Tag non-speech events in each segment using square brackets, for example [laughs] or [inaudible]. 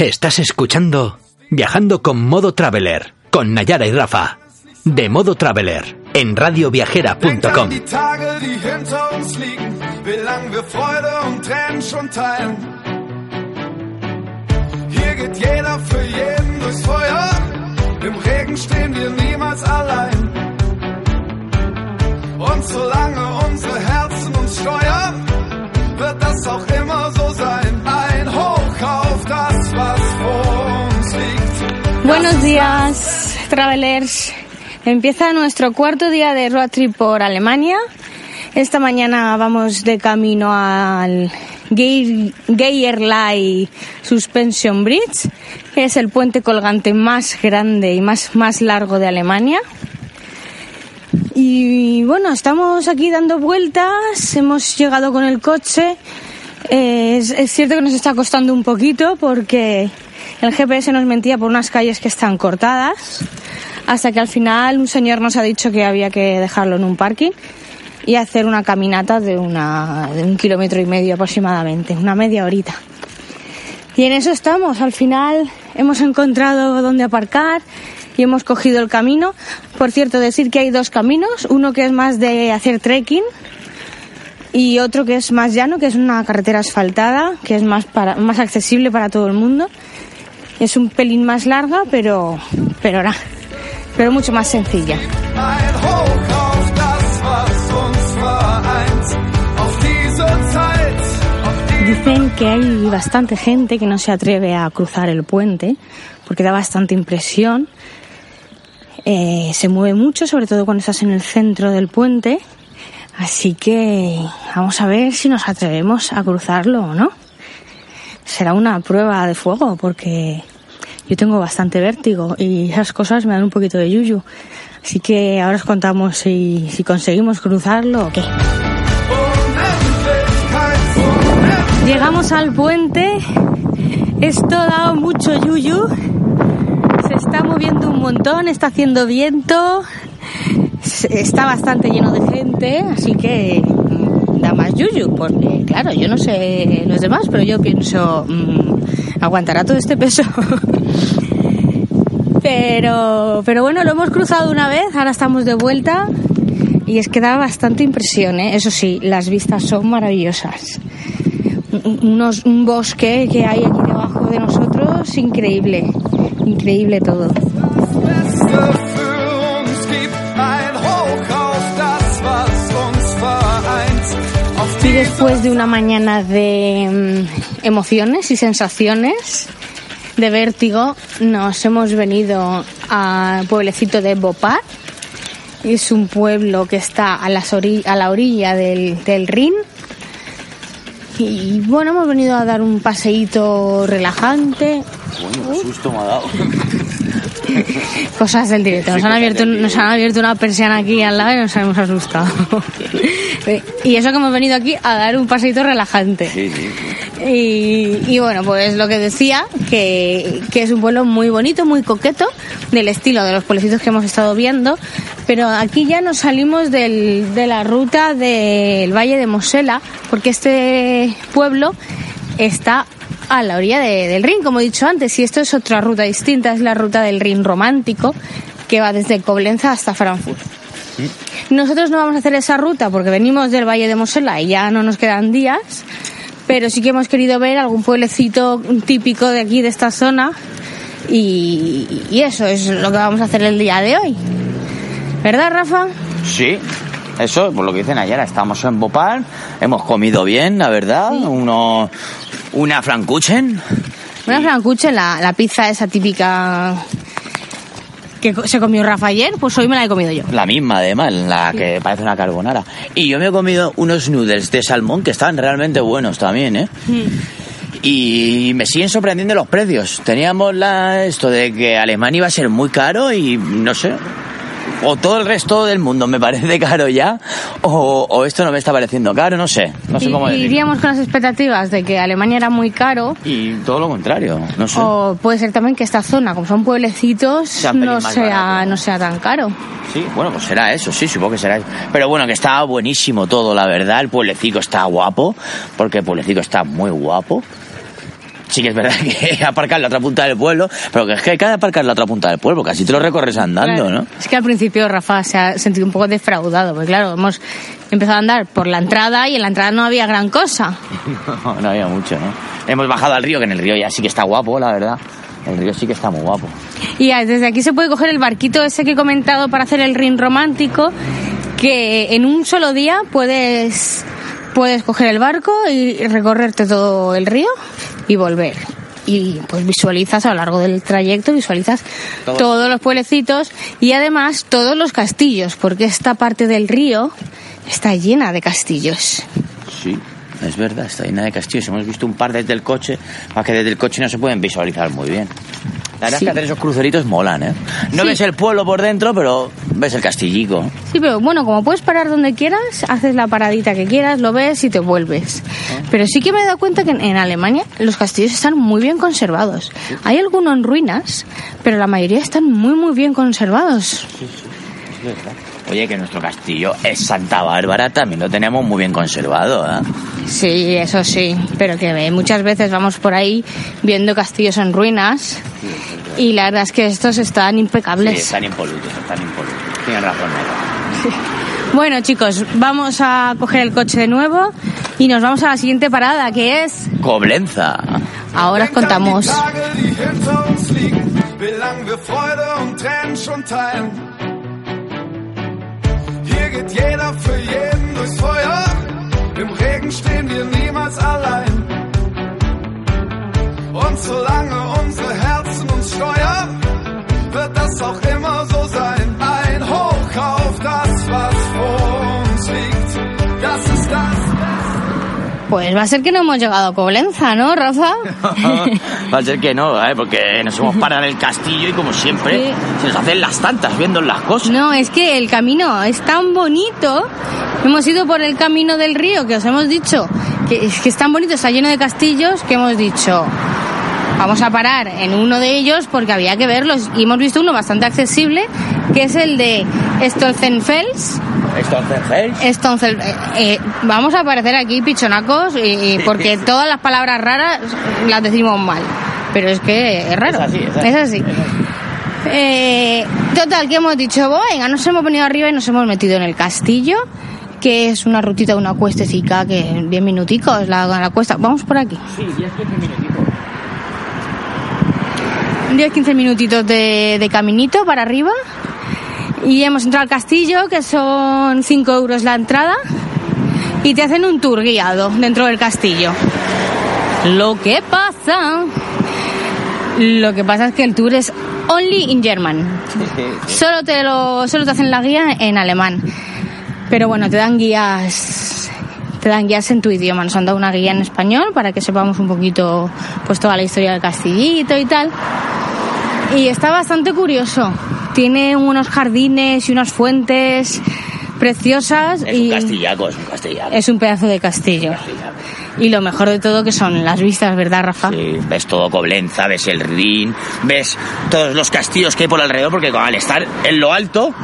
Estás escuchando Viajando con Modo Traveler, con Nayara y Rafa, de Modo Traveler, en radioviajera.com. Hier geht jeder für jeden durchs Feuer, im Regen stehen wir niemals allein. Und solange unsere Herzen uns steuern, wird das auch immer so Buenos días, travelers. Empieza nuestro cuarto día de road trip por Alemania. Esta mañana vamos de camino al Gei- Geierlei Suspension Bridge, que es el puente colgante más grande y más, más largo de Alemania. Y bueno, estamos aquí dando vueltas, hemos llegado con el coche. Eh, es cierto que nos está costando un poquito porque el GPS nos mentía por unas calles que están cortadas, hasta que al final un señor nos ha dicho que había que dejarlo en un parking y hacer una caminata de, una, de un kilómetro y medio aproximadamente, una media horita. Y en eso estamos. Al final hemos encontrado dónde aparcar y hemos cogido el camino. Por cierto, decir que hay dos caminos. Uno que es más de hacer trekking y otro que es más llano, que es una carretera asfaltada, que es más, para, más accesible para todo el mundo. Es un pelín más larga, pero, pero, pero mucho más sencilla. Dicen que hay bastante gente que no se atreve a cruzar el puente porque da bastante impresión. Eh, se mueve mucho, sobre todo cuando estás en el centro del puente. Así que vamos a ver si nos atrevemos a cruzarlo o no. Será una prueba de fuego porque yo tengo bastante vértigo y esas cosas me dan un poquito de yuyu. Así que ahora os contamos si, si conseguimos cruzarlo o qué. Llegamos al puente. Esto da mucho yuyu. Se está moviendo un montón, está haciendo viento. Está bastante lleno de gente, así que da más yuyu. Porque, claro, yo no sé los demás, pero yo pienso, mm, ¿aguantará todo este peso? [laughs] pero, pero bueno, lo hemos cruzado una vez, ahora estamos de vuelta. Y es que da bastante impresión, ¿eh? Eso sí, las vistas son maravillosas un bosque que hay aquí debajo de nosotros, increíble, increíble todo. Después de una mañana de mm, emociones y sensaciones, de vértigo, nos hemos venido al pueblecito de Bopar. Es un pueblo que está a, las ori- a la orilla del, del Rin. Y bueno, hemos venido a dar un paseíto relajante, Bueno, susto me ha dado. [laughs] [laughs] Cosas del directo. Nos han, abierto, nos han abierto una persiana aquí al lado y nos hemos asustado. [laughs] y eso que hemos venido aquí a dar un paseito relajante. Sí, sí. Y, y bueno, pues lo que decía, que, que es un pueblo muy bonito, muy coqueto, del estilo de los pueblecitos que hemos estado viendo, pero aquí ya nos salimos del- de la ruta del Valle de Mosela, porque este pueblo está a la orilla de- del Rin, como he dicho antes, y esto es otra ruta distinta, es la ruta del Rin romántico, que va desde Coblenza hasta Frankfurt. Nosotros no vamos a hacer esa ruta porque venimos del Valle de Mosela y ya no nos quedan días, pero sí que hemos querido ver algún pueblecito típico de aquí, de esta zona, y, y eso es lo que vamos a hacer el día de hoy. ¿Verdad, Rafa? Sí, eso, por lo que dicen ayer, estamos en Bopal, hemos comido bien, la verdad, uno, una frankuchen, Una francuche, la, la pizza esa típica que se comió Rafa ayer, pues hoy me la he comido yo. la misma además, la que parece una carbonara. Y yo me he comido unos noodles de salmón que estaban realmente buenos también, ¿eh? Y me siguen sorprendiendo los precios. Teníamos la, esto de que Alemania iba a ser muy caro y no sé. O todo el resto del mundo me parece caro ya, o, o esto no me está pareciendo caro, no sé. No sé cómo decirlo. iríamos con las expectativas de que Alemania era muy caro, Y todo lo contrario, no sé. o puede ser también que esta zona, como son pueblecitos, Sea no sea, no sea tan caro. Sí, bueno, pues será eso, sí, supongo que será eso. Pero bueno, que está buenísimo todo, la verdad. El pueblecito está guapo, porque el pueblecito está muy guapo. Sí que es verdad [laughs] que aparcar en la otra punta del pueblo, pero que es que hay que aparcar en la otra punta del pueblo, así te lo recorres andando, Claro. ¿no? Es que al principio Rafa se ha sentido un poco defraudado, porque claro, hemos empezado a andar por la entrada y en la entrada no había gran cosa. [laughs] No, no había mucho, ¿no? Hemos bajado al río, que en el río ya sí que está guapo, la verdad. El río sí que está muy guapo. Y ah, desde aquí se puede coger el barquito ese que he comentado para hacer el ring romántico, que en un solo día puedes, puedes coger el barco y recorrerte todo el río y volver. Y pues visualizas a lo largo del trayecto, visualizas Todo. todos los pueblecitos y además todos los castillos, porque esta parte del río está llena de castillos. Sí, es verdad, está llena de castillos. Hemos visto un par desde el coche, para que desde el coche no se pueden visualizar muy bien. La verdad Sí. es que hacer esos cruceritos molan, ¿eh? No Sí. ves el pueblo por dentro, pero ves el castillico. Sí, pero bueno, como puedes parar donde quieras, haces la paradita que quieras, lo ves y te vuelves. Pero sí que me he dado cuenta que en, en Alemania los castillos están muy bien conservados. Hay algunos en ruinas, pero la mayoría están muy, muy bien conservados. Es verdad. Oye, que nuestro castillo es Santa Bárbara, también lo tenemos muy bien conservado, ¿eh? Sí, eso sí, pero que eh, muchas veces vamos por ahí viendo castillos en ruinas y la verdad es que estos están Sí, impecables. están impolutos, están impolutos. Tienes razón, Nero. [laughs] Bueno, chicos, vamos a coger el coche de nuevo y nos vamos a la siguiente parada, que es... Coblenza. Ahora os contamos. Jeder für jeden durchs Feuer. Im Regen stehen wir niemals allein. Und solange unsere Herzen uns steuern, wird das auch immer so sein. Pues va a ser que no hemos llegado a Coblenza, ¿no, Rafa? [laughs] Va a ser que no, ¿eh? porque nos hemos parado en el castillo y como siempre Sí. se nos hacen las tantas viendo las cosas. No, es que el camino es tan bonito. Hemos ido por el camino del río, que os hemos dicho que es que es tan bonito, está lleno de castillos, que hemos dicho, vamos a parar en uno de ellos porque había que verlos. Y hemos visto uno bastante accesible, que es el de Stolzenfels. Entonces, eh, eh, vamos a aparecer aquí pichonacos y, y porque todas las palabras raras las decimos mal. Pero es que es raro. Es así, es así. Es así. Eh, total, que hemos dicho, "Bueno, venga, nos hemos venido arriba y nos hemos metido en el castillo, que es una rutita, una cuestecica, que en 10 minuticos la, la cuesta. Vamos por aquí. Sí, 10, 15 minutitos. 10-15 minutitos de, de caminito para arriba. Y hemos entrado al castillo, que son 5 euros la entrada. Y te hacen un tour guiado dentro del castillo. Lo que pasa. Lo que pasa es que el tour es only in German. [laughs] Solo te, lo, solo te hacen la guía en alemán. Pero bueno, te dan guías. Te dan guías en tu idioma. Nos han dado una guía en español para que sepamos un poquito pues toda la historia del castillito y tal. Y está bastante curioso. Tiene unos jardines y unas fuentes preciosas Es y un castillaco, es un castillaco. es un pedazo de castillo. Y lo mejor de todo que son las vistas, ¿verdad, Rafa? Sí, ves todo Coblenza, ves el Rin, ves todos los castillos que hay por alrededor, porque al estar en lo alto,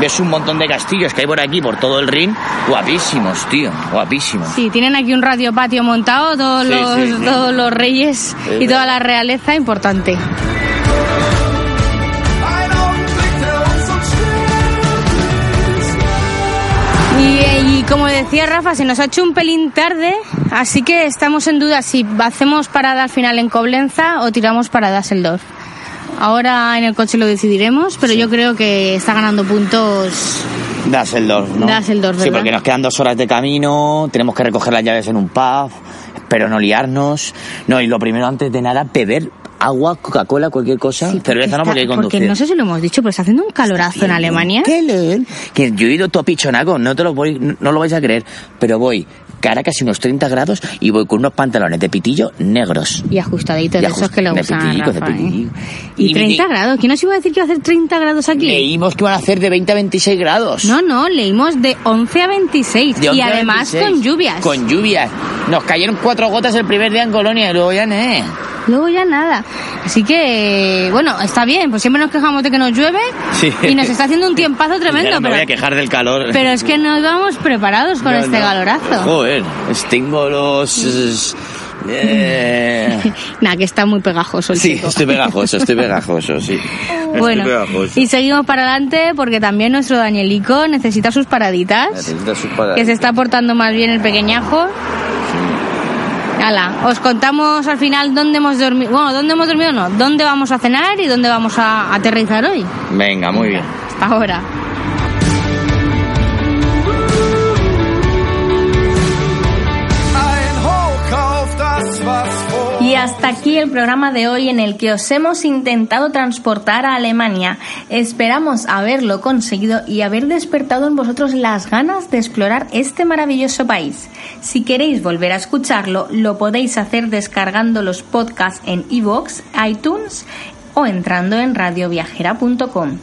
ves un montón de castillos que hay por aquí, por todo el Rin, guapísimos, tío, guapísimos. Sí, tienen aquí un radio patio montado, todos, Sí, los, sí, todos los reyes Es y toda la realeza importante. Y, eh, y como decía Rafa, se nos ha hecho un pelín tarde, así que estamos en duda si hacemos parada al final en Coblenza o tiramos para Düsseldorf. Ahora en el coche lo decidiremos, pero yo creo que está ganando puntos. Düsseldorf, ¿no? Düsseldorf, Sí, porque nos quedan dos horas de camino, tenemos que recoger las llaves en un pub, pero no liarnos. No, y lo primero antes de nada, beber agua, Coca-Cola, cualquier cosa. Sí, Cerveza no, porque hay porque no sé si lo hemos dicho, pero está haciendo un calorazo en Alemania. ¿Qué leer? Que yo he ido todo pichonaco, no te lo voy, no lo vais a creer, pero voy cara casi unos 30 grados y voy con unos pantalones de pitillo negros. Y ajustaditos, Y de esos que ajust- gustan a pitillico, de Rafa, ¿eh? Y Y 30 vi- grados. ¿Quién nos iba a decir que iba a hacer 30 grados aquí? Leímos que iban a hacer de 20 a 26 grados. No, no, leímos de 11 a 26. De y 11 a además 26. con lluvias. Con lluvias. Nos cayeron cuatro gotas el primer día en Colonia y luego ya no. Luego ya nada. Así que, bueno, está bien, pues siempre nos quejamos de que nos llueve Sí. y nos está haciendo un tiempazo tremendo, no me voy a pero, quejar del calor. pero es que no íbamos preparados con No, este no. galorazo. Joder, tengo los... Eh, [laughs] Nada, que está muy pegajoso el Sí, chico. estoy pegajoso, estoy pegajoso, sí. Bueno, pegajoso. y seguimos para adelante porque también nuestro Danielico necesita sus paraditas. Necesita sus paradas. Que se está portando más bien el pequeñajo. Hala, os contamos al final dónde hemos dormido. Bueno, dónde hemos dormido no, dónde vamos a cenar y dónde vamos a aterrizar hoy. Venga, muy bien. Hasta ahora. Hasta aquí el programa de hoy en el que os hemos intentado transportar a Alemania. Esperamos haberlo conseguido y haber despertado en vosotros las ganas de explorar este maravilloso país. Si queréis volver a escucharlo, lo podéis hacer descargando los podcasts en iVoox, iTunes o entrando en radioviajera.com.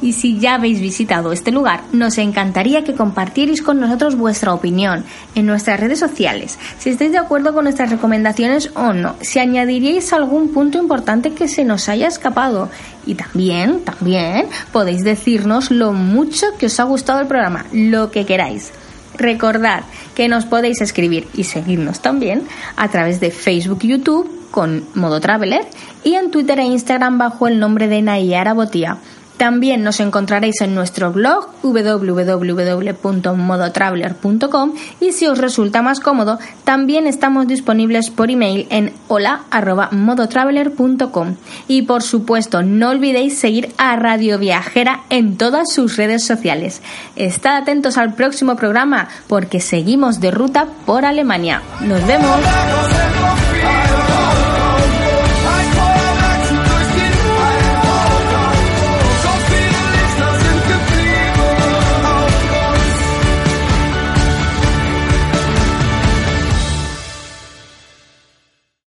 Y si ya habéis visitado este lugar, nos encantaría que compartierais con nosotros vuestra opinión en nuestras redes sociales, si estáis de acuerdo con nuestras recomendaciones o no, si añadiríais algún punto importante que se nos haya escapado. Y también, también podéis decirnos lo mucho que os ha gustado el programa, lo que queráis. Recordad que nos podéis escribir y seguirnos también a través de Facebook y YouTube con Modo Traveler y en Twitter e Instagram bajo el nombre de Nayara Botía. También nos encontraréis en nuestro blog www.modotraveler.com y si os resulta más cómodo, también estamos disponibles por email en hola@modotraveler.com. Y por supuesto, no olvidéis seguir a Radio Viajera en todas sus redes sociales. Estad atentos al próximo programa porque seguimos de ruta por Alemania. Nos vemos.